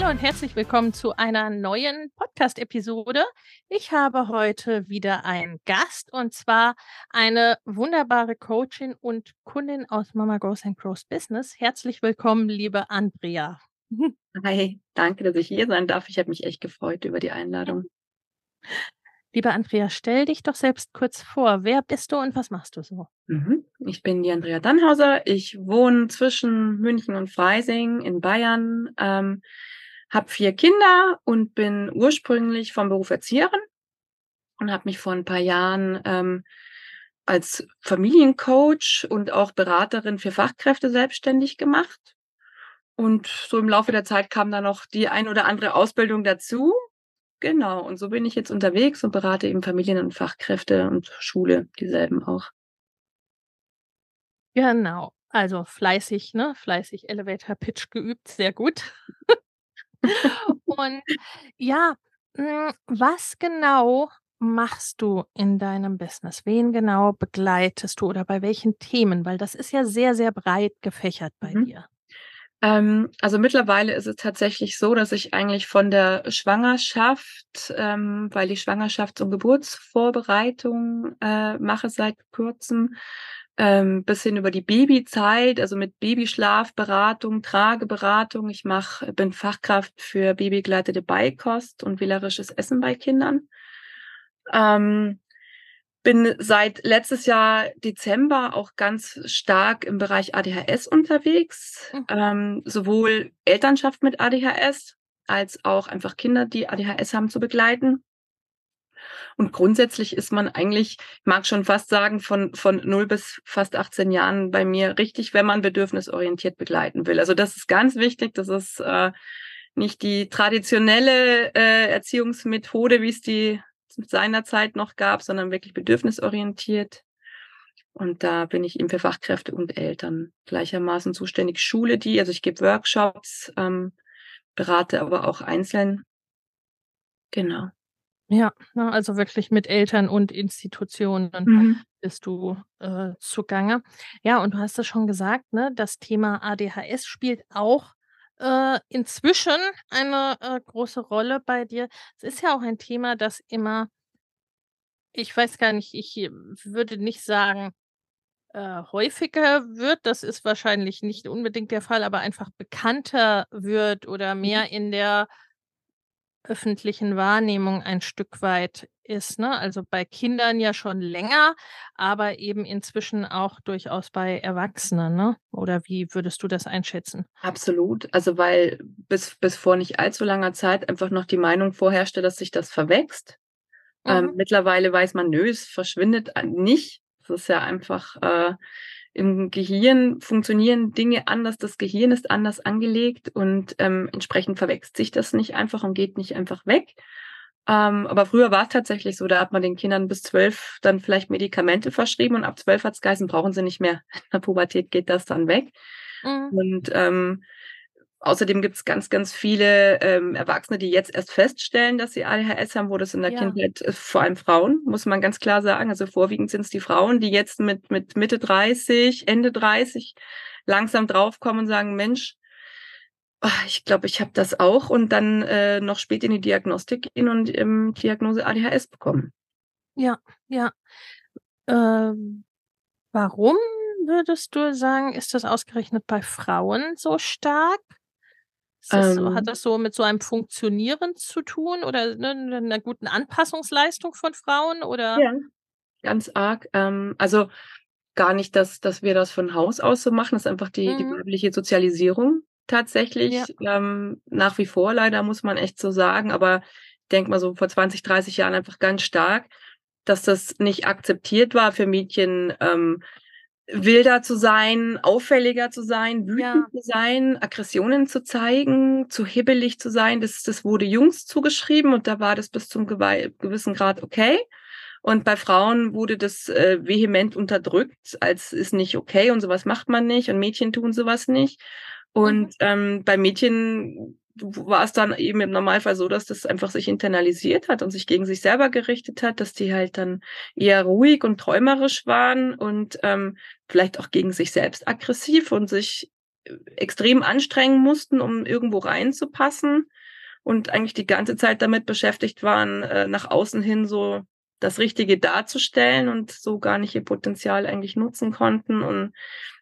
Hallo und herzlich willkommen zu einer neuen Podcast-Episode. Ich habe heute wieder einen Gast und zwar eine wunderbare Coachin und Kundin aus Mama Goes and Grows Business. Herzlich willkommen, liebe Andrea. Hi, danke, dass ich hier sein darf. Ich habe mich echt gefreut über die Einladung. Liebe Andrea, stell dich doch selbst kurz vor. Wer bist du und was machst du so? Mhm. Ich bin die Andrea Dannhauser. Ich wohne zwischen München und Freising in Bayern, ähm, habe vier Kinder und bin ursprünglich vom Beruf Erzieherin und habe mich vor ein paar Jahren ähm, als Familiencoach und auch Beraterin für Fachkräfte selbstständig gemacht. Und so im Laufe der Zeit kam dann noch die ein oder andere Ausbildung dazu. Genau, und so bin ich jetzt unterwegs und berate eben Familien und Fachkräfte und Schule, dieselben auch. Genau, also fleißig, ne? Fleißig Elevator Pitch geübt, sehr gut. und ja, hm, was genau machst du in deinem Business? Wen genau begleitest du oder bei welchen Themen? Weil das ist ja sehr, sehr breit gefächert bei mhm. dir. Ähm, also mittlerweile ist es tatsächlich so, dass ich eigentlich von der Schwangerschaft, ähm, weil ich Schwangerschafts- und Geburtsvorbereitung äh, mache seit kurzem, ähm, bis hin über die Babyzeit, also mit Babyschlafberatung, Trageberatung. Ich mach, bin Fachkraft für babygeleitete Beikost und wählerisches Essen bei Kindern. Ähm, bin seit letztes Jahr Dezember auch ganz stark im Bereich ADHS unterwegs, mhm. ähm, sowohl Elternschaft mit ADHS als auch einfach Kinder, die ADHS haben, zu begleiten. Und grundsätzlich ist man eigentlich, ich mag schon fast sagen, von, von 0 bis fast 18 Jahren bei mir richtig, wenn man bedürfnisorientiert begleiten will. Also das ist ganz wichtig. Das ist äh, nicht die traditionelle äh, Erziehungsmethode, wie es die seiner Zeit noch gab, sondern wirklich bedürfnisorientiert. Und da bin ich eben für Fachkräfte und Eltern gleichermaßen zuständig. Schule die, also ich gebe Workshops, ähm, berate aber auch einzeln. Genau. Ja, also wirklich mit Eltern und Institutionen mhm. bist du äh, zugange. Ja, und du hast es schon gesagt, ne, das Thema ADHS spielt auch äh, inzwischen eine äh, große Rolle bei dir. Es ist ja auch ein Thema, das immer, ich weiß gar nicht, ich würde nicht sagen, äh, häufiger wird. Das ist wahrscheinlich nicht unbedingt der Fall, aber einfach bekannter wird oder mhm. mehr in der öffentlichen Wahrnehmung ein Stück weit ist. Ne? Also bei Kindern ja schon länger, aber eben inzwischen auch durchaus bei Erwachsenen. Ne? Oder wie würdest du das einschätzen? Absolut. Also weil bis, bis vor nicht allzu langer Zeit einfach noch die Meinung vorherrschte, dass sich das verwächst. Ähm, mhm. Ähm, mittlerweile weiß man, nö, es verschwindet nicht. Es ist ja einfach äh, im Gehirn funktionieren Dinge anders, das Gehirn ist anders angelegt und ähm, entsprechend verwechselt sich das nicht einfach und geht nicht einfach weg. Ähm, aber früher war es tatsächlich so, da hat man den Kindern bis zwölf dann vielleicht Medikamente verschrieben und ab zwölf hat es geheißen, brauchen sie nicht mehr. In der Pubertät geht das dann weg. Mhm. Und ähm, Außerdem gibt es ganz, ganz viele ähm, Erwachsene, die jetzt erst feststellen, dass sie ADHS haben, wo das in der ja. Kindheit, äh, vor allem Frauen, muss man ganz klar sagen. Also vorwiegend sind es die Frauen, die jetzt mit, mit Mitte 30, Ende 30 langsam draufkommen und sagen, Mensch, oh, ich glaube, ich habe das auch und dann äh, noch spät in die Diagnostik gehen und ähm, Diagnose ADHS bekommen. Ja, ja. Ähm, warum würdest du sagen, ist das ausgerechnet bei Frauen so stark? Das, ähm, hat das so mit so einem Funktionieren zu tun oder ne, einer guten Anpassungsleistung von Frauen? Oder? Ja, ganz arg. Ähm, also gar nicht, dass, dass wir das von Haus aus so machen. Das ist einfach die, mhm. die weibliche Sozialisierung tatsächlich. Ja. Ähm, nach wie vor leider, muss man echt so sagen. Aber ich denke mal so vor 20, 30 Jahren einfach ganz stark, dass das nicht akzeptiert war für Mädchen. Ähm, wilder zu sein, auffälliger zu sein, wütend ja. zu sein, Aggressionen zu zeigen, zu hibbelig zu sein. Das, das wurde Jungs zugeschrieben und da war das bis zum gewissen Grad okay. Und bei Frauen wurde das äh, vehement unterdrückt, als ist nicht okay und sowas macht man nicht und Mädchen tun sowas nicht. Und mhm. ähm, bei Mädchen war es dann eben im Normalfall so, dass das einfach sich internalisiert hat und sich gegen sich selber gerichtet hat, dass die halt dann eher ruhig und träumerisch waren und ähm, vielleicht auch gegen sich selbst aggressiv und sich äh, extrem anstrengen mussten, um irgendwo reinzupassen und eigentlich die ganze Zeit damit beschäftigt waren, äh, nach außen hin so das Richtige darzustellen und so gar nicht ihr Potenzial eigentlich nutzen konnten und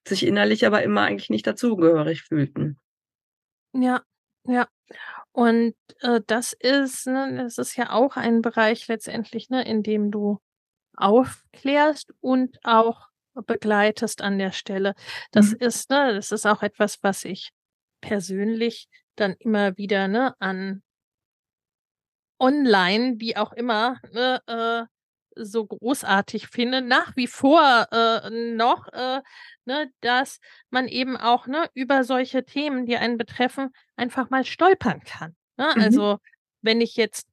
sich innerlich aber immer eigentlich nicht dazugehörig fühlten. Ja, ja. Und, äh, das ist ne, das ist ja auch ein Bereich letztendlich, ne, in dem du aufklärst und auch begleitest an der Stelle. Das Mhm. ist ne, das ist auch etwas, was ich persönlich dann immer wieder, ne, an online, wie auch immer, ne, äh, so großartig finde, nach wie vor, äh, noch, äh, ne, dass man eben auch, ne, über solche Themen, die einen betreffen, einfach mal stolpern kann, ne? Mhm. Also, wenn ich jetzt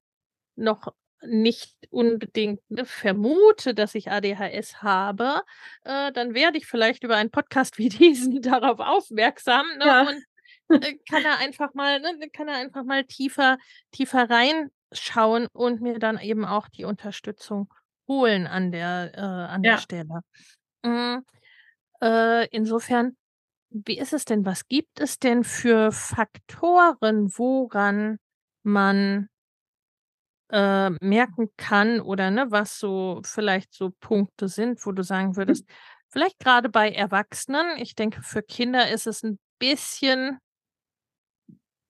noch nicht unbedingt, ne, vermute, dass ich ADHS habe, äh, dann werde ich vielleicht über einen Podcast wie diesen darauf aufmerksam, ne, Ja. und, äh, kann er einfach mal ne, kann er einfach mal tiefer tiefer reinschauen und mir dann eben auch die Unterstützung holen an der äh, an der Stelle. Hm, äh, insofern, wie ist es denn? Was gibt es denn für Faktoren, woran man äh, merken kann oder, ne, was so vielleicht so Punkte sind, wo du sagen hm. würdest, vielleicht gerade bei Erwachsenen, ich denke, für Kinder ist es ein bisschen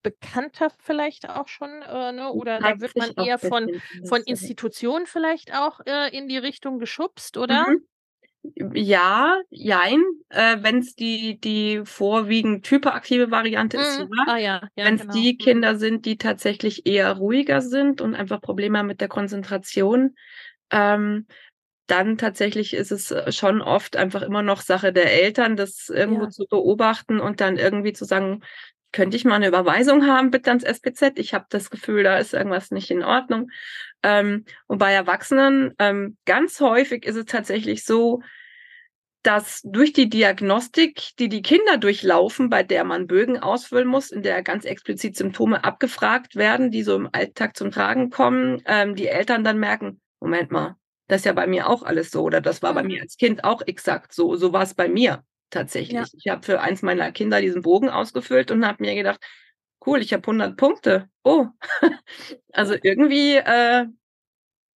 bekannter vielleicht auch schon, äh, ne? Oder da wird man eher von von Institutionen vielleicht auch, äh, in die Richtung geschubst, oder? Mhm. Ja, jein. Äh, Wenn es die die vorwiegend hyperaktive Variante ist, Mhm. ja. Ah ja, ja, Wenn's genau. die Mhm. Kinder sind, die tatsächlich eher ruhiger sind und einfach Probleme haben mit der Konzentration, ähm, dann tatsächlich ist es, äh, schon oft einfach immer noch Sache der Eltern, das irgendwo Ja. zu beobachten und dann irgendwie zu sagen: könnte ich mal eine Überweisung haben, bitte ans SPZ? Ich habe das Gefühl, da ist irgendwas nicht in Ordnung. Ähm, und bei Erwachsenen, ähm, ganz häufig ist es tatsächlich so, dass durch die Diagnostik, die die Kinder durchlaufen, bei der man Bögen ausfüllen muss, in der ganz explizit Symptome abgefragt werden, die so im Alltag zum Tragen kommen, ähm, die Eltern dann merken, Moment mal, das ist ja bei mir auch alles so oder das war bei mhm. mir als Kind auch exakt so, so war es bei mir tatsächlich. Ja. Ich habe für eins meiner Kinder diesen Bogen ausgefüllt und habe mir gedacht, cool, ich habe 100 Punkte. Oh, also irgendwie äh,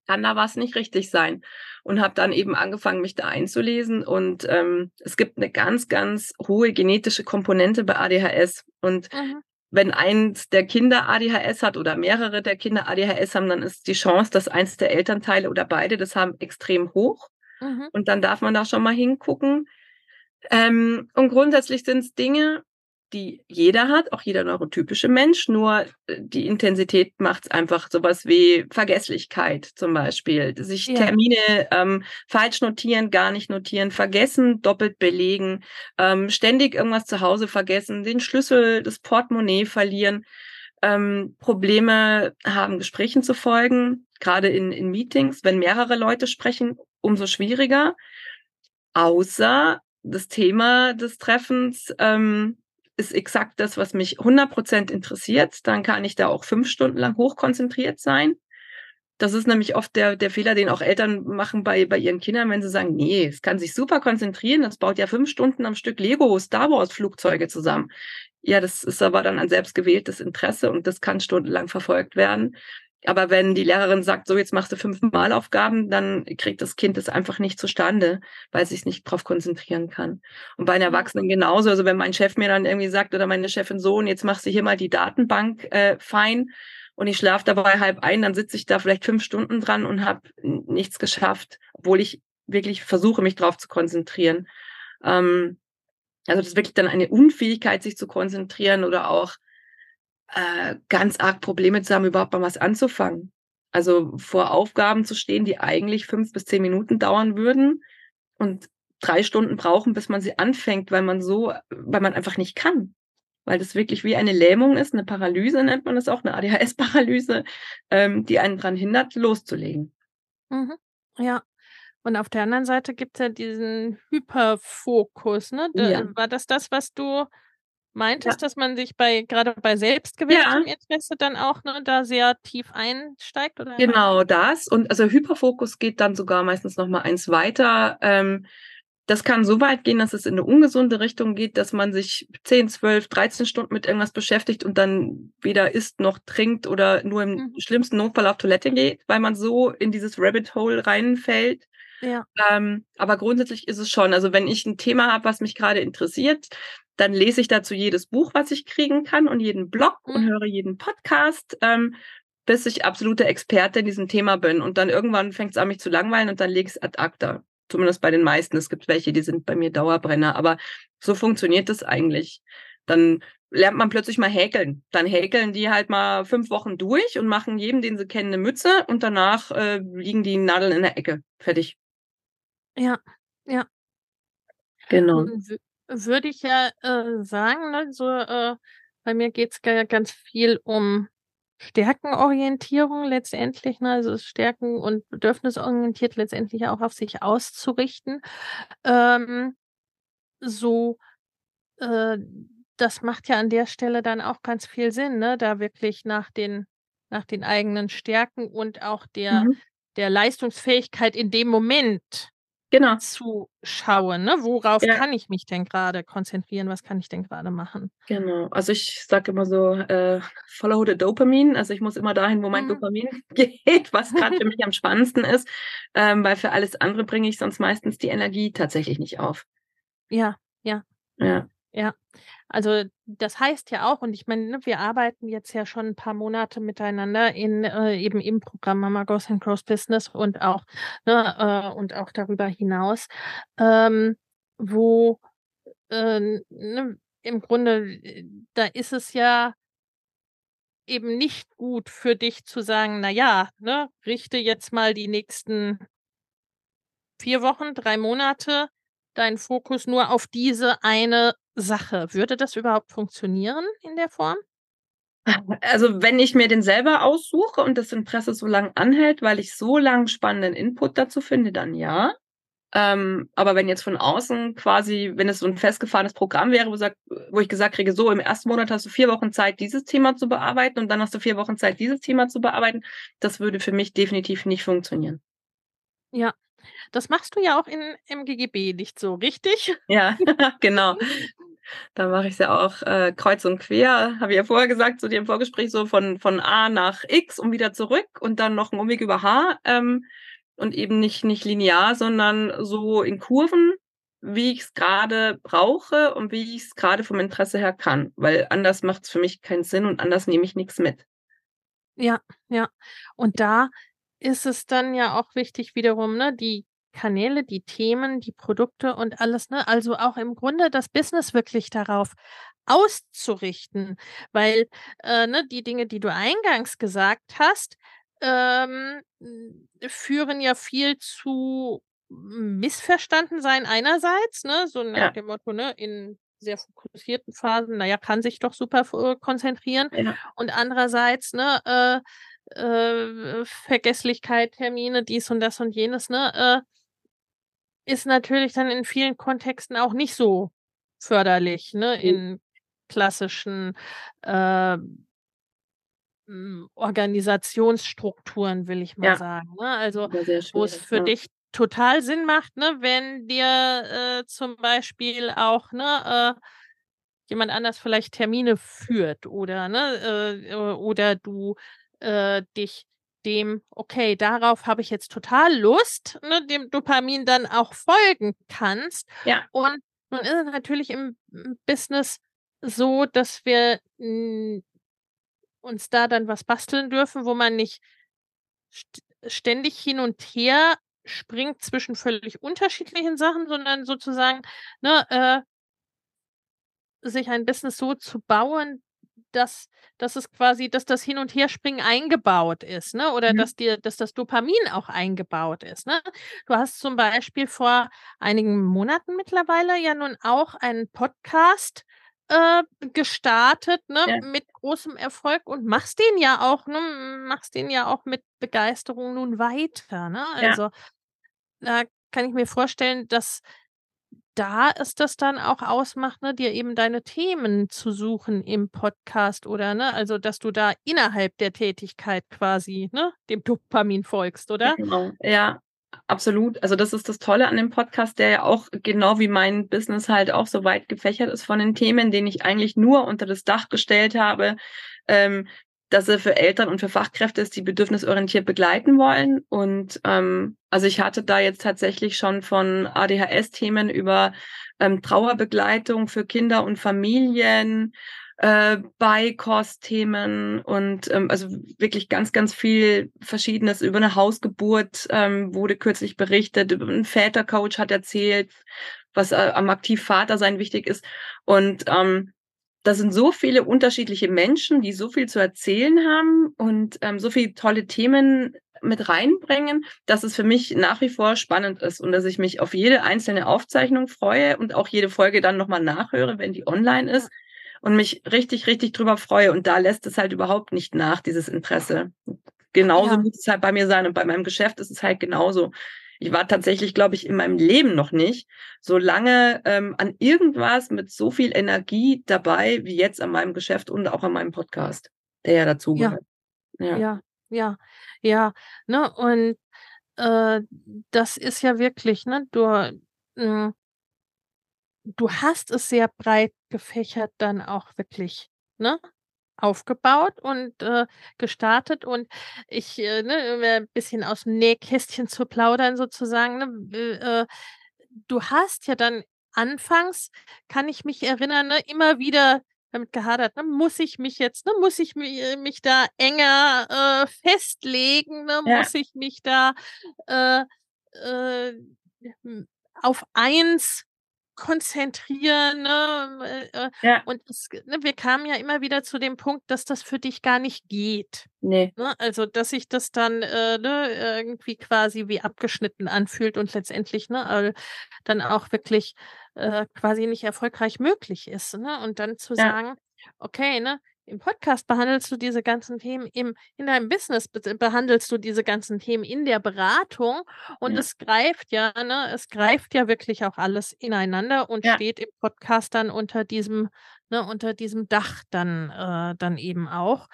kann da was nicht richtig sein. Und habe dann eben angefangen, mich da einzulesen. Und ähm, es gibt eine ganz, ganz hohe genetische Komponente bei ADHS. Und mhm. wenn eins der Kinder ADHS hat oder mehrere der Kinder ADHS haben, dann ist die Chance, dass eins der Elternteile oder beide das haben, extrem hoch. Mhm. Und dann darf man da schon mal hingucken. Ähm, und grundsätzlich sind es Dinge, die jeder hat, auch jeder neurotypische Mensch, nur äh, die Intensität macht es einfach sowas wie Vergesslichkeit zum Beispiel. Sich ja. Termine ähm, falsch notieren, gar nicht notieren, vergessen, doppelt belegen, ähm, ständig irgendwas zu Hause vergessen, den Schlüssel, das Portemonnaie verlieren, ähm, Probleme haben, Gesprächen zu folgen, gerade in, in Meetings, wenn mehrere Leute sprechen, umso schwieriger. Außer das Thema des Treffens ähm, ist exakt das, was mich 100% interessiert. Dann kann ich da auch fünf Stunden lang hochkonzentriert sein. Das ist nämlich oft der, der Fehler, den auch Eltern machen bei, bei ihren Kindern, wenn sie sagen, nee, es kann sich super konzentrieren, das baut ja fünf Stunden am Stück Lego Star Wars Flugzeuge zusammen. Ja, das ist aber dann ein selbstgewähltes Interesse und das kann stundenlang verfolgt werden. Aber wenn die Lehrerin sagt, so jetzt machst du fünf Malaufgaben, dann kriegt das Kind das einfach nicht zustande, weil es sich nicht darauf konzentrieren kann. Und bei mhm. Erwachsenen genauso. Also wenn mein Chef mir dann irgendwie sagt oder meine Chefin so, und jetzt machst du hier mal die Datenbank äh, fein und ich schlafe dabei halb ein, dann sitze ich da vielleicht fünf Stunden dran und habe nichts geschafft, obwohl ich wirklich versuche, mich darauf zu konzentrieren. Ähm, also das ist wirklich dann eine Unfähigkeit, sich zu konzentrieren oder auch äh, ganz arg Probleme zu haben, überhaupt mal was anzufangen. Also vor Aufgaben zu stehen, die eigentlich fünf bis zehn Minuten dauern würden und drei Stunden brauchen, bis man sie anfängt, weil man so, weil man einfach nicht kann. Weil das wirklich wie eine Lähmung ist, eine Paralyse nennt man das auch, eine ADHS-Paralyse, ähm, die einen daran hindert, loszulegen. Mhm. Ja. Und auf der anderen Seite gibt es ja diesen Hyperfokus, ne? Da, ja. War das das, was du meintest, ja. dass man sich bei gerade bei selbstgewähltem ja. Interesse dann auch ne, da sehr tief einsteigt? Oder genau das. Und also Hyperfokus geht dann sogar meistens noch mal eins weiter. Ähm, das kann so weit gehen, dass es in eine ungesunde Richtung geht, dass man sich 10, 12, 13 Stunden mit irgendwas beschäftigt und dann weder isst noch trinkt oder nur im mhm. schlimmsten Notfall auf Toilette geht, weil man so in dieses Rabbit Hole reinfällt. Ja. Ähm, aber grundsätzlich ist es schon, also wenn ich ein Thema habe, was mich gerade interessiert, dann lese ich dazu jedes Buch, was ich kriegen kann und jeden Blog mhm. und höre jeden Podcast, ähm, bis ich absolute Experte in diesem Thema bin. Und dann irgendwann fängt es an, mich zu langweilen und dann lege ich es ad acta. Zumindest bei den meisten. Es gibt welche, die sind bei mir Dauerbrenner. Aber so funktioniert es eigentlich. Dann lernt man plötzlich mal häkeln. Dann häkeln die halt mal fünf Wochen durch und machen jedem, den sie kennen, eine Mütze und danach äh, liegen die Nadeln in der Ecke. Fertig. Ja, ja. Genau. Würde ich ja äh, sagen, ne, so, äh, bei mir geht es ja ganz viel um Stärkenorientierung letztendlich, ne, also Stärken und bedürfnisorientiert letztendlich auch auf sich auszurichten. Ähm, so, äh, das macht ja an der Stelle dann auch ganz viel Sinn, ne, da wirklich nach den, nach den eigenen Stärken und auch der, mhm. der Leistungsfähigkeit in dem Moment Genau. zu schauen, ne? Worauf Ja. kann ich mich denn gerade konzentrieren? Was kann ich denn gerade machen? Genau. Also ich sage immer so, äh, follow the Dopamine. Also ich muss immer dahin, wo mein Mhm. Dopamin geht, was gerade für mich am spannendsten ist, ähm, weil für alles andere bringe ich sonst meistens die Energie tatsächlich nicht auf. Ja, ja. Ja. Ja, also das heißt ja auch, und ich meine, ne, wir arbeiten jetzt ja schon ein paar Monate miteinander in äh, eben im Programm Mama Goes and Grows Business und auch ne, äh, und auch darüber hinaus, ähm, wo äh, ne, im Grunde äh, da ist es ja eben nicht gut für dich zu sagen, na ja, ne, richte jetzt mal die nächsten vier Wochen, drei Monate deinen Fokus nur auf diese eine Sache. Würde das überhaupt funktionieren in der Form? Also, wenn ich mir den selber aussuche und das Interesse so lang anhält, weil ich so lang spannenden Input dazu finde, dann ja. Ähm, aber wenn jetzt von außen quasi, wenn es so ein festgefahrenes Programm wäre, wo, sag, wo ich gesagt kriege, so im ersten Monat hast du vier Wochen Zeit, dieses Thema zu bearbeiten und dann hast du vier Wochen Zeit, dieses Thema zu bearbeiten, das würde für mich definitiv nicht funktionieren. Ja, das machst du ja auch in, im GGB nicht so, richtig? Ja, genau. Da mache ich es ja auch äh, kreuz und quer, habe ich ja vorher gesagt, zu dir im Vorgespräch, so von, von A nach X und wieder zurück und dann noch ein Umweg über H ähm, und eben nicht, nicht linear, sondern so in Kurven, wie ich es gerade brauche und wie ich es gerade vom Interesse her kann, weil anders macht es für mich keinen Sinn und anders nehme ich nichts mit. Ja, ja. Und da ist es dann ja auch wichtig wiederum, ne, die Kanäle, die Themen, die Produkte und alles, ne? Also auch im Grunde das Business wirklich darauf auszurichten, weil äh, ne, die Dinge, die du eingangs gesagt hast, ähm, führen ja viel zu missverstanden sein einerseits, ne, so nach ja. dem Motto, ne, in sehr fokussierten Phasen, naja, kann sich doch super konzentrieren. Ja. Und andererseits, ne, äh, äh, Vergesslichkeit, Termine, dies und das und jenes, ne, äh, ist natürlich dann in vielen Kontexten auch nicht so förderlich, ne, mhm. in klassischen äh, hm, Organisationsstrukturen, will ich mal ja. sagen. Ne? Also, wo es für ja. dich total Sinn macht, ne, wenn dir äh, zum Beispiel auch ne, äh, jemand anders vielleicht Termine führt oder ne, äh, oder du äh, dich dem, okay, darauf habe ich jetzt total Lust, ne, dem Dopamin dann auch folgen kannst. Ja. Und nun ist es natürlich im Business so, dass wir uns da dann was basteln dürfen, wo man nicht st ständig hin und her springt zwischen völlig unterschiedlichen Sachen, sondern sozusagen, ne, äh sich ein Business so zu bauen, dass dass es quasi dass das Hin und Herspringen eingebaut ist, ne? Oder Mhm. dass dir dass das Dopamin auch eingebaut ist, ne? Du hast zum Beispiel vor einigen Monaten mittlerweile ja nun auch einen Podcast, äh, gestartet, ne, Ja. mit großem Erfolg und machst den ja auch ne, machst den ja auch mit Begeisterung nun weiter, ne? Ja. Also, da kann ich mir vorstellen, dass da es das dann auch ausmacht, ne, dir eben deine Themen zu suchen im Podcast oder, ne, also, dass du da innerhalb der Tätigkeit quasi, ne, dem Dopamin folgst, oder? Genau, ja, absolut. Also, das ist das Tolle an dem Podcast, der ja auch genau wie mein Business halt auch so weit gefächert ist von den Themen, den ich eigentlich nur unter das Dach gestellt habe, ähm, dass er für Eltern und für Fachkräfte ist, die bedürfnisorientiert begleiten wollen. Und ähm, also ich hatte da jetzt tatsächlich schon von ADHS-Themen über ähm, Trauerbegleitung für Kinder und Familien, äh, Beikostthemen und ähm, also wirklich ganz, ganz viel Verschiedenes über eine Hausgeburt ähm, wurde kürzlich berichtet, einen Vätercoach hat erzählt, was äh, am Aktivvatersein wichtig ist. Und ähm, da sind so viele unterschiedliche Menschen, die so viel zu erzählen haben und ähm, so viele tolle Themen mit reinbringen, dass es für mich nach wie vor spannend ist und dass ich mich auf jede einzelne Aufzeichnung freue und auch jede Folge dann nochmal nachhöre, wenn die online ist und mich richtig, richtig drüber freue. Und da lässt es halt überhaupt nicht nach, dieses Interesse. Genauso Ja. muss es halt bei mir sein und bei meinem Geschäft ist es halt genauso. Ich war tatsächlich, glaube ich, in meinem Leben noch nicht so lange ähm, an irgendwas mit so viel Energie dabei wie jetzt an meinem Geschäft und auch an meinem Podcast, der ja dazugehört. Ja. Ja, ja, ja, ne? Und, äh, das ist ja wirklich, ne, du hm du hast es sehr breit gefächert dann auch wirklich, ne, aufgebaut und, äh, gestartet. Und ich, äh, ne, ein bisschen aus'm Nähkästchen zu plaudern sozusagen, ne, äh, du hast ja dann anfangs, kann ich mich erinnern, ne, immer wieder damit gehadert, ne? Muss ich mich jetzt ne, muss ich mi äh, mich da enger, äh, festlegen, ne? Ja. Muss ich mich da, äh, äh, auf eins konzentrieren, ne? Äh, äh, Ja. und es ne, wir kamen ja immer wieder zu dem Punkt, dass das für dich gar nicht geht, Ne. ne? Also, dass sich das dann, äh, ne, irgendwie quasi wie abgeschnitten anfühlt und letztendlich, ne, dann auch wirklich, äh, quasi nicht erfolgreich möglich ist, ne? Und dann zu Ja. sagen: „Okay, ne, im Podcast behandelst du diese ganzen Themen, im in deinem Business be behandelst du diese ganzen Themen in der Beratung und Ja. es greift ja, ne es greift ja wirklich auch alles ineinander und Ja. steht im Podcast dann unter diesem ne, unter diesem Dach dann äh, dann eben auch.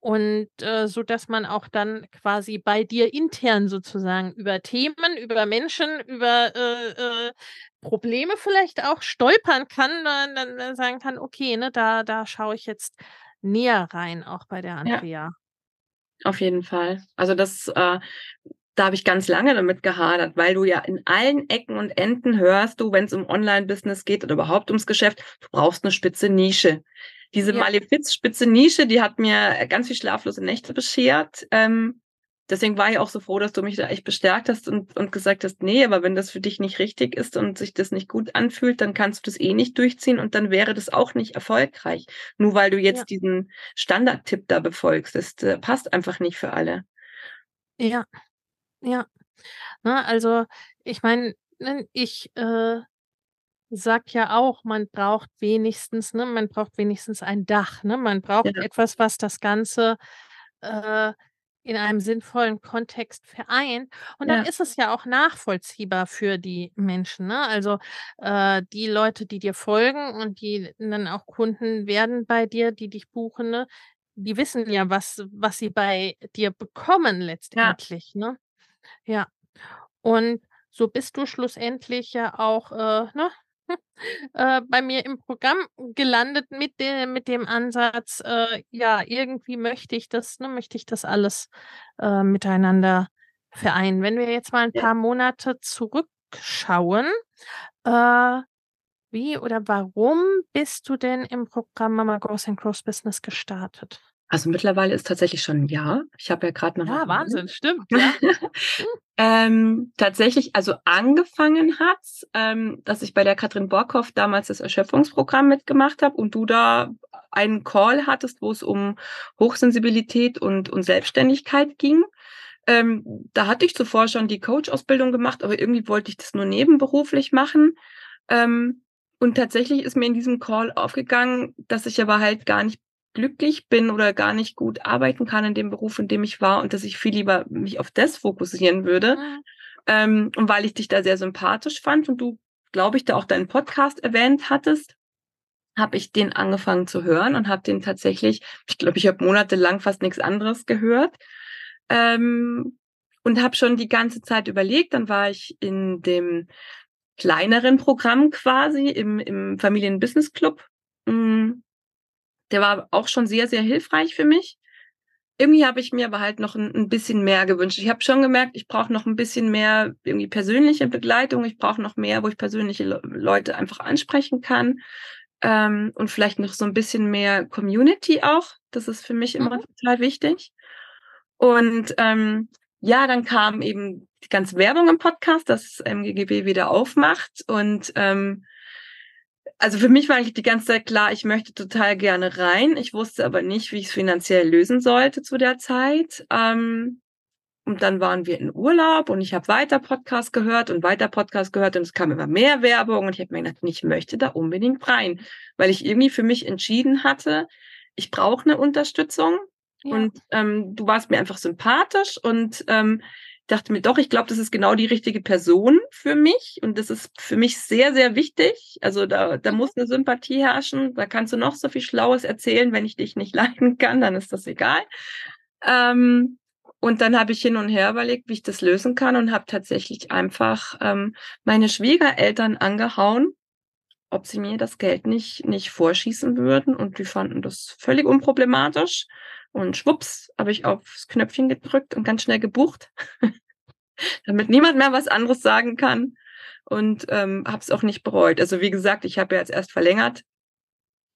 Und, äh, sodass man auch dann quasi bei dir intern sozusagen über Themen, über Menschen, über, äh, äh, Probleme vielleicht auch stolpern kann, äh, dann dann sagen kann: „Okay, ne, da da schaue ich jetzt näher rein, auch bei der Ja. Andrea.“ Auf jeden Fall. Also, das äh, da habe ich ganz lange damit gehadert, weil du ja in allen Ecken und Enden hörst du, wenn's um Online-Business geht oder überhaupt ums Geschäft, du brauchst 'ne spitze Nische. Diese Ja. Malefiz spitze Nische, die hat mir ganz viel schlaflose Nächte beschert. Ähm, deswegen war ich auch so froh, dass du mich da echt bestärkt hast und und gesagt hast: „Ne, aber wenn das für dich nicht richtig ist und sich das nicht gut anfühlt, dann kannst du das eh nicht durchziehen und dann wäre das auch nicht erfolgreich, nur weil du jetzt Ja. diesen Standardtipp da befolgst. Das, äh, passt einfach nicht für alle.“ Ja. Ja. Ne, also, ich meine, ne, ich, äh, sage ja auch, man braucht wenigstens ne, man braucht wenigstens ein Dach, ne? Man braucht Ja. etwas, was das Ganze, äh, in einem sinnvollen Kontext vereint. Und dann Ja. ist es ja auch nachvollziehbar für die Menschen, ne? Also, äh, die Leute, die dir folgen und die dann auch Kunden werden bei dir, die dich buchen, ne, die wissen ja, was was sie bei dir bekommen Ja. letztendlich, ne? Ja. Und so bist du schlussendlich ja auch, äh, ne, äh, bei mir im Programm gelandet mit, de mit dem Ansatz, äh, ja, irgendwie möchte ich das, ne, möchte ich das alles äh, miteinander vereinen. Wenn wir jetzt mal ein paar Monate zurückschauen, äh, wie oder warum bist du denn im Programm Mama Goes and Grows Business gestartet? Also mittlerweile ist tatsächlich schon ein Jahr. Ich habe ja gerade noch. Ja, Wahnsinn, stimmt. Ja. ähm, tatsächlich, also angefangen hat, ähm, dass ich bei der Katrin Borkhoff damals das Erschöpfungsprogramm mitgemacht habe und du da einen Call hattest, wo es um Hochsensibilität und, und Selbstständigkeit ging. Ähm, da hatte ich zuvor schon die Coach-Ausbildung gemacht, aber irgendwie wollte ich das nur nebenberuflich machen. Ähm, und tatsächlich ist mir in diesem Call aufgegangen, dass ich aber halt gar nicht glücklich bin oder gar nicht gut arbeiten kann in dem Beruf, in dem ich war und dass ich viel lieber mich auf das fokussieren würde. Mhm. Ähm, und weil ich dich da sehr sympathisch fand und du, glaube ich, da auch deinen Podcast erwähnt hattest, habe ich den angefangen zu hören und habe den tatsächlich, ich glaube, ich habe monatelang fast nichts anderes gehört. Ähm, und habe schon die ganze Zeit überlegt, dann war ich in dem kleineren Programm quasi im, im Familien-Business Club. Mm, der war auch schon sehr, sehr hilfreich für mich. Irgendwie habe ich mir aber halt noch ein, ein bisschen mehr gewünscht. Ich habe schon gemerkt, ich brauche noch ein bisschen mehr irgendwie persönliche Begleitung. Ich brauche noch mehr, wo ich persönliche Le Leute einfach ansprechen kann. Ähm, und vielleicht noch so ein bisschen mehr Community auch. Das ist für mich immer mhm. total wichtig. Und ähm, ja, dann kam eben die ganze Werbung im Podcast, dass MGGB wieder aufmacht. Und ähm, also für mich war eigentlich die ganze Zeit klar, ich möchte total gerne rein. Ich wusste aber nicht, wie ich es finanziell lösen sollte zu der Zeit. Ähm, und dann waren wir in Urlaub und ich habe weiter Podcast gehört und weiter Podcast gehört und es kam immer mehr Werbung und ich habe mir gedacht, ich möchte da unbedingt rein, weil ich irgendwie für mich entschieden hatte, ich brauche eine Unterstützung ja. und ähm, du warst mir einfach sympathisch und ähm, dachte mir, doch, ich glaube, das ist genau die richtige Person für mich. Und das ist für mich sehr, sehr wichtig. Also da, da muss eine Sympathie herrschen. Da kannst du noch so viel Schlaues erzählen. Wenn ich dich nicht leiden kann, dann ist das egal. Ähm, und dann habe ich hin und her überlegt, wie ich das lösen kann und habe tatsächlich einfach ähm, meine Schwiegereltern angehauen, ob sie mir das Geld nicht, nicht vorschießen würden. Und die fanden das völlig unproblematisch. Und schwupps, habe ich aufs Knöpfchen gedrückt und ganz schnell gebucht, damit niemand mehr was anderes sagen kann. Und ähm, habe es auch nicht bereut. Also wie gesagt, ich habe ja jetzt erst verlängert.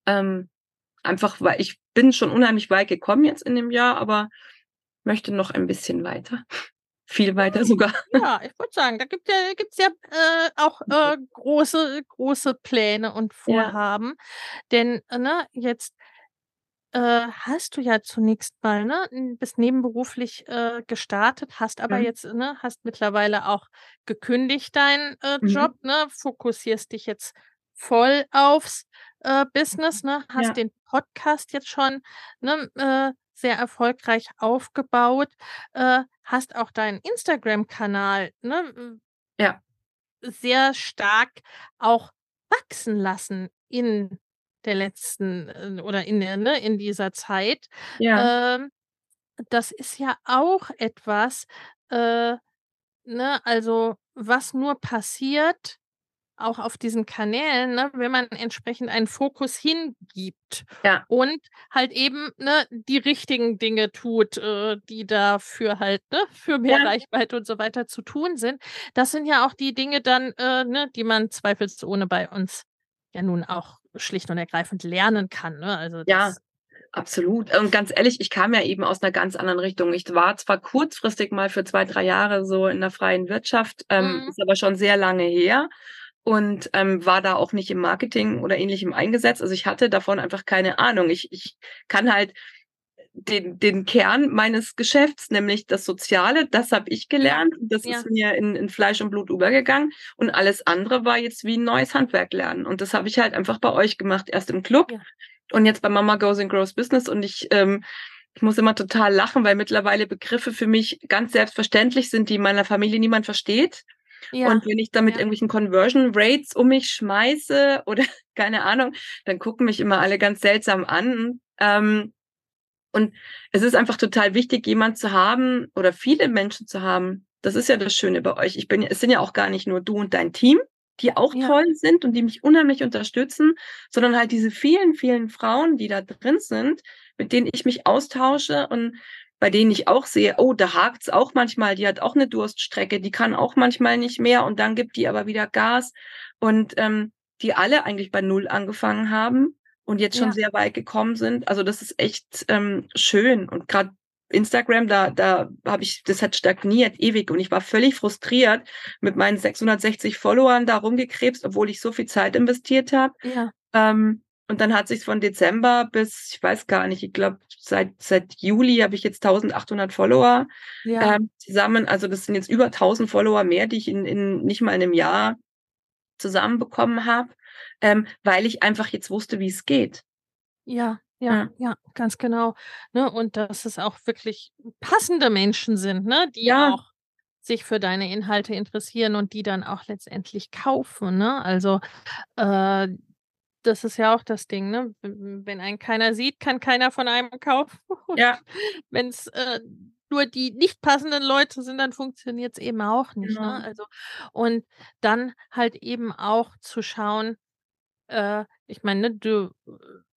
Ähm, einfach, weil ich bin schon unheimlich weit gekommen jetzt in dem Jahr, aber möchte noch ein bisschen weiter. Viel weiter sogar. Ja, ich würde sagen, da gibt ja, gibt's ja äh, auch äh, große, große Pläne und Vorhaben. Ja. Denn ne, jetzt äh, hast du ja zunächst mal, ne, bist nebenberuflich äh, gestartet, hast aber mhm. jetzt, ne, hast mittlerweile auch gekündigt deinen äh, mhm. Job, ne, fokussierst dich jetzt voll aufs äh, Business, ne, hast ja. den Podcast jetzt schon ne, äh, sehr erfolgreich aufgebaut, äh, hast auch deinen Instagram-Kanal ne, ja. sehr stark auch wachsen lassen in der letzten äh, oder in der, ne, in dieser Zeit. Ja. Ähm, das ist ja auch etwas, äh, ne, also was nur passiert, auch auf diesen Kanälen, ne, wenn man entsprechend einen Fokus hingibt ja. und halt eben ne, die richtigen Dinge tut, äh, die dafür halt ne, für mehr ja. Reichweite und so weiter zu tun sind. Das sind ja auch die Dinge dann, äh, ne, die man zweifelsohne bei uns ja nun auch schlicht und ergreifend lernen kann. Ne? Also ja, absolut. Und ganz ehrlich, ich kam ja eben aus einer ganz anderen Richtung. Ich war zwar kurzfristig mal für zwei, drei Jahre so in der freien Wirtschaft, ähm, mhm. ist aber schon sehr lange her und ähm, war da auch nicht im Marketing oder ähnlichem eingesetzt. Also ich hatte davon einfach keine Ahnung. Ich, ich kann halt den, den Kern meines Geschäfts, nämlich das Soziale, das habe ich gelernt. Das ja. ist mir in, in Fleisch und Blut übergegangen. Und alles andere war jetzt wie ein neues Handwerk lernen. Und das habe ich halt einfach bei euch gemacht, erst im Club ja. und jetzt bei Mama Goes and Grows Business. Und ich, ähm, ich muss immer total lachen, weil mittlerweile Begriffe für mich ganz selbstverständlich sind, die in meiner Familie niemand versteht. Ja. Und wenn ich da mit ja. irgendwelchen Conversion Rates um mich schmeiße oder keine Ahnung, dann gucken mich immer alle ganz seltsam an. Ähm, und es ist einfach total wichtig, jemand zu haben oder viele Menschen zu haben. Das ist ja das Schöne bei euch. Ich bin, es sind ja auch gar nicht nur du und dein Team, die auch Ja. toll sind und die mich unheimlich unterstützen, sondern halt diese vielen, vielen Frauen, die da drin sind, mit denen ich mich austausche und bei denen ich auch sehe, oh, da hakt's auch manchmal, die hat auch eine Durststrecke, die kann auch manchmal nicht mehr und dann gibt die aber wieder Gas und ähm, die alle eigentlich bei Null angefangen haben und jetzt schon Ja. sehr weit gekommen sind. Also das ist echt ähm, schön und gerade Instagram, da, da habe ich, das hat stagniert ewig und ich war völlig frustriert mit meinen 660 Followern da rumgekrebst, obwohl ich so viel Zeit investiert habe. Ja. Ähm, und dann hat sich von Dezember bis, ich weiß gar nicht, ich glaube, seit, seit Juli habe ich jetzt 1800 Follower Ja. ähm, zusammen. Also das sind jetzt über 1000 Follower mehr, die ich in, in nicht mal einem Jahr zusammenbekommen habe, ähm, weil ich einfach jetzt wusste, wie es geht. Ja, ja, Ja. ganz genau. Ne, und dass es auch wirklich passende Menschen sind, ne, die Ja. auch sich für deine Inhalte interessieren und die dann auch letztendlich kaufen, ne? Also, äh, das ist ja auch das Ding, ne? Wenn einen keiner sieht, kann keiner von einem kaufen. Und Ja. wenn's, äh, nur die nicht passenden Leute sind, dann funktioniert's eben auch nicht, Genau. ne? Also und dann halt eben auch zu schauen, äh, ich meine, ne, du,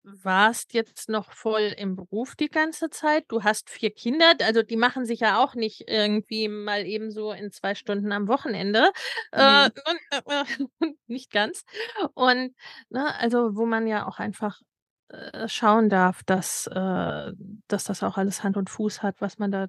warst jetzt noch voll im Beruf die ganze Zeit. Du hast 4 Kinder, also die machen sich ja auch nicht irgendwie mal eben so in 2 Stunden am Wochenende. Äh, und, äh, äh, nicht ganz. Und, ne, also wo man ja auch einfach, äh, schauen darf, dass äh, dass das auch alles Hand und Fuß hat, was man da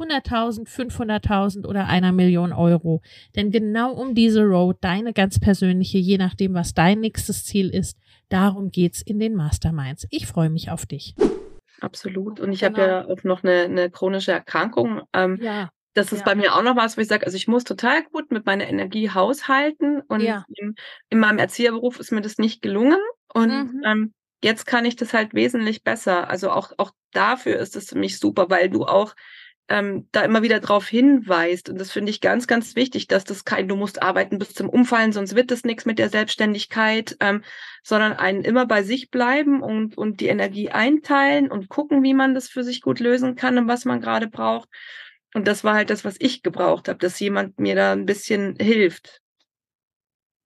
100.000, 500.000 oder einer Million Euro. Denn genau um diese Road, deine ganz persönliche, je nachdem, was dein nächstes Ziel ist, darum geht's in den Masterminds. Ich freue mich auf dich. Absolut. Und ich habe Genau. ja auch noch eine, eine chronische Erkrankung. Ähm, Ja, das ist Ja. bei mir auch noch was, wo ich sage, also ich muss total gut mit meiner Energie haushalten. Und Ja. in, in meinem Erzieherberuf ist mir das nicht gelungen. Und Mhm. ähm, jetzt kann ich das halt wesentlich besser. Also auch, auch dafür ist es für mich super, weil du auch ähm, da immer wieder drauf hinweist. Und das finde ich ganz, ganz wichtig, dass das kein, du musst arbeiten bis zum Umfallen, sonst wird das nichts mit der Selbstständigkeit, ähm, sondern einen immer bei sich bleiben und, und die Energie einteilen und gucken, wie man das für sich gut lösen kann und was man gerade braucht. Und das war halt das, was ich gebraucht habe, dass jemand mir da ein bisschen hilft.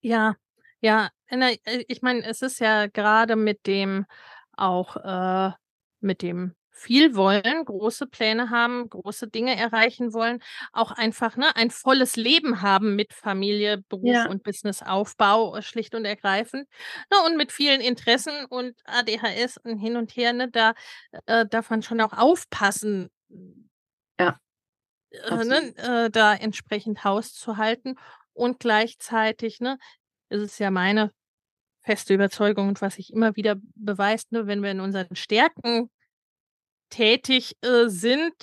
Ja, ja, äh, ich meine, es ist ja gerade mit dem auch äh, mit dem viel wollen, große Pläne haben, große Dinge erreichen wollen, auch einfach ne, ein volles Leben haben mit Familie, Beruf Ja. und Businessaufbau, äh, schlicht und ergreifend. Ne, und mit vielen Interessen und ADHS und hin und her, ne, da äh, darf man schon auch aufpassen, Ja, äh, ne, äh, da entsprechend Haus zu halten. Und gleichzeitig, ne, ist es ja meine feste Überzeugung und was sich immer wieder beweist, ne, wenn wir in unseren Stärken tätig äh, sind,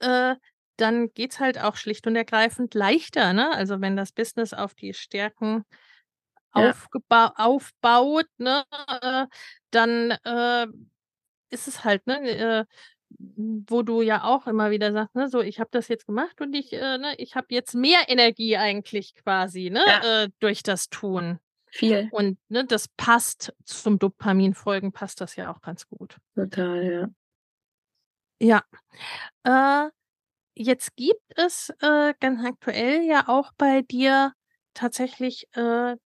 äh, dann geht's halt auch schlicht und ergreifend leichter, ne? Also wenn das Business auf die Stärken Ja. aufbaut, ne, äh, dann äh, ist es halt, ne, äh, wo du ja auch immer wieder sagst, ne, so ich habe das jetzt gemacht und ich, äh, ne, ich habe jetzt mehr Energie eigentlich quasi, ne, Ja. äh, durch das Tun. Viel. Und ne, das passt zum Dopaminfolgen, passt das ja auch ganz gut. Total, ja. Ja. Äh, jetzt gibt es äh, ganz aktuell ja auch bei dir tatsächlich äh,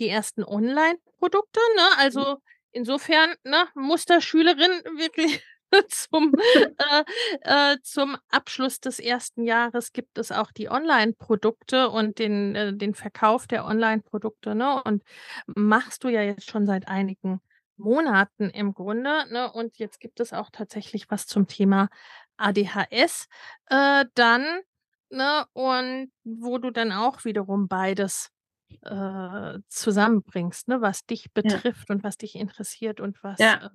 die ersten Online-Produkte, ne? Mhm. Also insofern, ne, Musterschülerin wirklich zum, äh, äh, zum Abschluss des ersten Jahres gibt es auch die Online-Produkte und den, äh, den Verkauf der Online-Produkte, ne? Und machst du ja jetzt schon seit einigen Monaten im Grunde, ne? Und jetzt gibt es auch tatsächlich was zum Thema ADHS. Äh, dann ne, und wo du dann auch wiederum beides äh, zusammenbringst, ne, was dich Ja. betrifft und was dich interessiert und was, Ja. äh,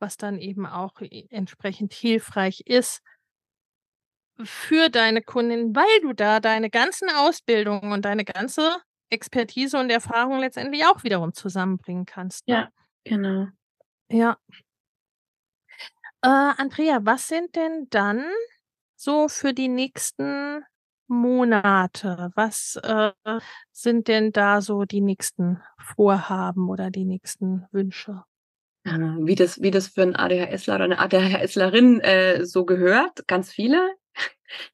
was dann eben auch entsprechend hilfreich ist für deine Kundin, weil du da deine ganzen Ausbildungen und deine ganze Expertise und Erfahrung letztendlich auch wiederum zusammenbringen kannst, ne? Ja, genau. Ja. Äh, Andrea, was sind denn dann so für die nächsten Monate? Was, äh, sind denn da so die nächsten Vorhaben oder die nächsten Wünsche? Äh, wie das wie das für 'n ADHSler oder 'ne ADHSlerin, äh, so gehört, ganz viele.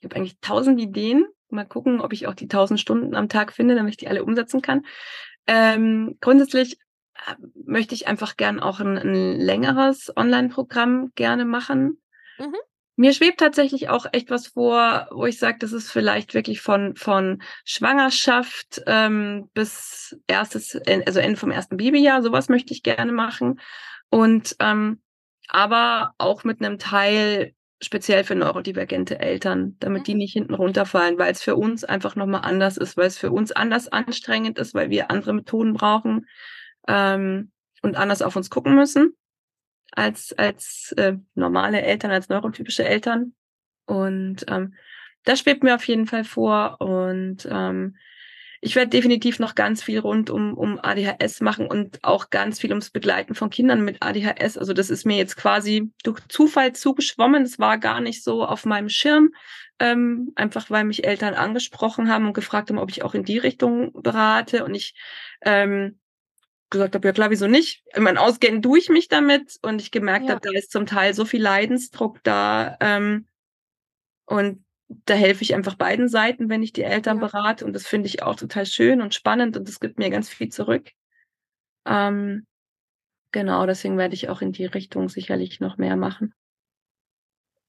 Ich habe eigentlich 1.000 Ideen. Mal gucken, ob ich auch die 1.000 Stunden am Tag finde, damit ich die alle umsetzen kann. Ähm, grundsätzlich, möchte ich einfach gern auch 'n 'n längeres Onlineprogramm gerne machen. Mhm. Mir schwebt tatsächlich auch echt was vor, wo ich sage, das ist vielleicht wirklich von von Schwangerschaft, ähm, bis erstes en also Ende vom 1. Babyjahr, so was möchte ich gerne machen. Und, ähm, aber auch mit 'nem Teil speziell für neurodivergente Eltern, damit Mhm. die nicht hinten runterfallen, weil's für uns einfach noch mal anders ist, weil's für uns anders anstrengend ist, weil wir andere Methoden brauchen, ähm, und anders auf uns gucken müssen als als, äh, normale Eltern, als neurotypische Eltern. Und, ähm, das schwebt mir auf jeden Fall vor und, ähm, ich werde definitiv noch ganz viel rund um um ADHS machen und auch ganz viel ums Begleiten von Kindern mit ADHS. Also, das ist mir jetzt quasi durch Zufall zugeschwommen. Das war gar nicht so auf meinem Schirm, ähm, einfach weil mich Eltern angesprochen haben und gefragt haben, ob ich auch in die Richtung berate und ich, ähm, gesagt habe: „Ja klar, wieso nicht?“ Ich meine, auskennen tue ich mich damit und ich gemerkt Ja. habe, da ist zum Teil so viel Leidensdruck da, ähm und da helfe ich einfach beiden Seiten, wenn ich die Eltern Ja. berate und das finde ich auch total schön und spannend und das gibt mir ganz viel zurück. Ähm, genau, deswegen werde ich auch in die Richtung sicherlich noch mehr machen.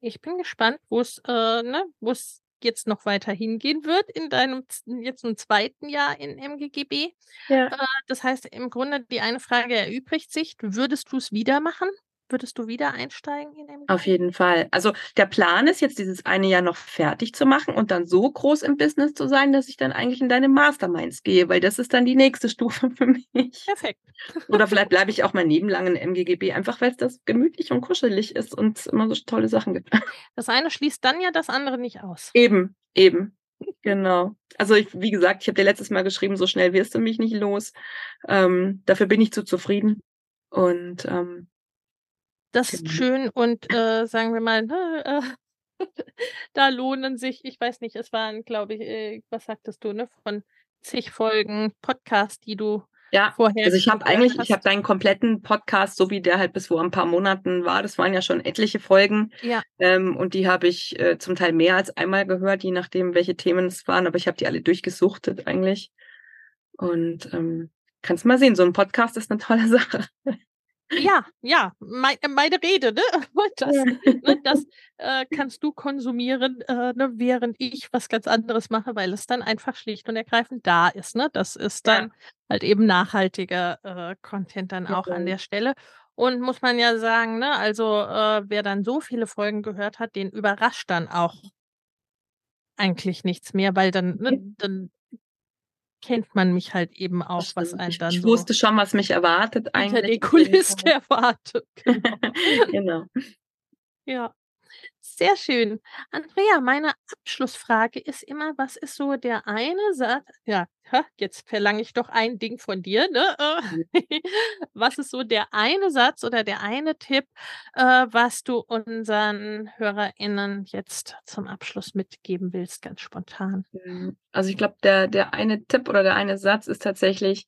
Ich bin gespannt, wo's, äh, ne, wo's jetzt noch weiter hingehen wird in deinem jetzt im 2. Jahr in MGGB. Ja. Das heißt, im Grunde die eine Frage erübrigt sich. Würdest du's wieder machen? Würdest du wieder einsteigen in Auf jeden Fall. Also, der Plan ist jetzt, dieses eine Jahr noch fertig zu machen und dann so groß im Business zu sein, dass ich dann eigentlich in deine Masterminds gehe, weil das ist dann die nächste Stufe für mich. Perfekt. Oder vielleicht bleibe ich auch mein Leben lang in MGGB, einfach weil's das gemütlich und kuschelig ist und immer so tolle Sachen gibt. Das eine schließt dann ja das andere nicht aus. Eben, eben. Genau. Also, ich wie gesagt, ich habe dir letztes Mal geschrieben: „So schnell wirst du mich nicht los.“ Ähm, dafür bin ich zu zufrieden und, ähm Das ist Genau. schön und, äh, sagen wir mal, ne, äh, da lohnen sich ich weiß nicht, es waren, glaube ich, äh, was sagtest du, ne, von zig Folgen Podcast, die du Ja, vorher also, ich habe eigentlich ich habe hast. deinen kompletten Podcast, so wie der halt bis vor 'n paar Monaten war das waren ja schon etliche Folgen, Ja. ähm, und die habe ich, äh, zum Teil mehr als einmal gehört, je nachdem, welche Themen es waren, aber ich habe die alle durchgesuchtet eigentlich. Und, ähm, kannst mal sehen, so 'n Podcast ist 'ne tolle Sache. Ja, ja, mei meine Rede, ne? Das Ja. ne, das, äh, kannst du konsumieren, äh, ne, während ich was ganz anderes mache, weil es dann einfach schlicht und ergreifend da ist, ne? Das ist Ja. dann halt eben nachhaltiger, äh, Content dann auch an Genau. der Stelle. Und muss man ja sagen, ne, also, äh, wer dann so viele Folgen gehört hat, den überrascht dann auch eigentlich nichts mehr, weil dann ne, dann kennt man mich halt eben auch, was einen dann ich so wusste schon, was mich erwartet hinter eigentlich den jeden Kulissen Fall. erwartet, genau. Genau. Ja, sehr schön. Andrea, meine Abschlussfrage ist immer: Was ist so der eine Satz ja, jetzt verlange ich doch ein Ding von dir, ne? Mhm. Was ist so der eine Satz oder der eine Tipp, äh, was du unseren HörerInnen jetzt zum Abschluss mitgeben willst, ganz spontan? Also, ich glaube, der der eine Tipp oder der eine Satz ist tatsächlich,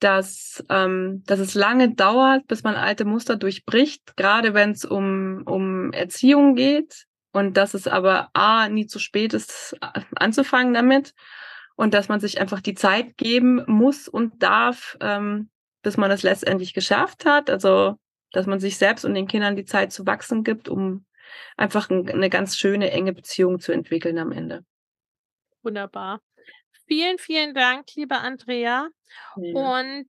dass ähm, dass es lange dauert, bis man alte Muster durchbricht, grade wenn's um um Erziehung geht und dass es aber A nie zu spät ist, a anzufangen damit und dass man sich einfach die Zeit geben muss und darf, ähm, bis man es letztendlich geschafft hat. Also, dass man sich selbst und den Kindern die Zeit zu wachsen gibt, um einfach 'n 'ne ganz schöne, enge Beziehung zu entwickeln am Ende. Wunderbar. Vielen, vielen Dank, liebe Andrea. Ja. Und,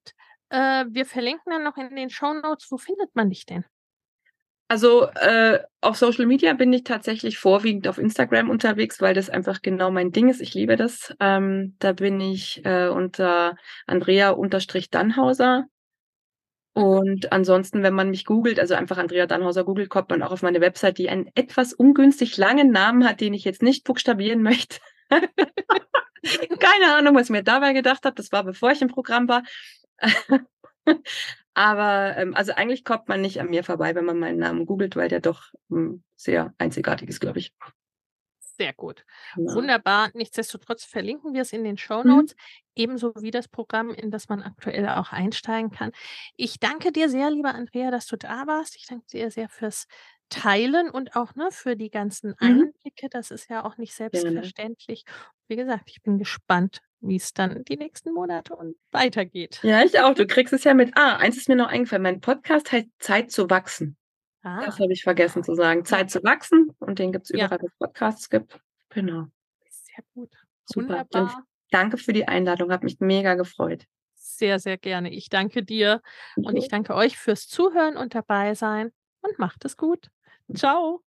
äh, wir verlinken dann noch in den Shownotes. Wo findet man dich denn? Also äh, auf Social Media bin ich tatsächlich vorwiegend auf Instagram unterwegs, weil das einfach genau mein Ding ist. Ich liebe das. Ähm, da bin ich äh, unter Andrea-Dannhauser. Und ansonsten, wenn man mich googelt, also einfach Andrea Dannhauser googelt, kommt man auch auf meine Website, die einen etwas ungünstig langen Namen hat, den ich jetzt nicht buchstabieren möchte. Keine Ahnung, was ich mir dabei gedacht habe. Das war bevor ich im Programm war. Aber ähm, also eigentlich kommt man nicht an mir vorbei, wenn man meinen Namen googelt, weil der doch ähm, sehr einzigartig ist, glaube ich. Sehr gut. Ja. Wunderbar. Nichtsdestotrotz verlinken wir es in den Show Notes, mhm. ebenso wie das Programm, in das man aktuell auch einsteigen kann. Ich danke dir sehr, lieber Andrea, dass du da warst. Ich danke dir sehr fürs Teilen und auch ne, für die ganzen mhm. Einblicke. Das ist ja auch nicht selbstverständlich. Wie gesagt, ich bin gespannt, wie es dann die nächsten Monate und weitergeht. Ja, ich auch. Du kriegst es ja mit. Ah, eins ist mir noch eingefallen. Mein Podcast heißt Zeit zu wachsen. Ah. Das habe ich vergessen zu sagen. Zeit zu wachsen und den gibt es überall, ja. wo es Podcasts gibt. Genau. Sehr gut. Super. Dann danke für die Einladung. Hat mich mega gefreut. Sehr, sehr gerne. Ich danke dir okay. und ich danke euch fürs Zuhören und dabei sein und macht es gut. Ciao.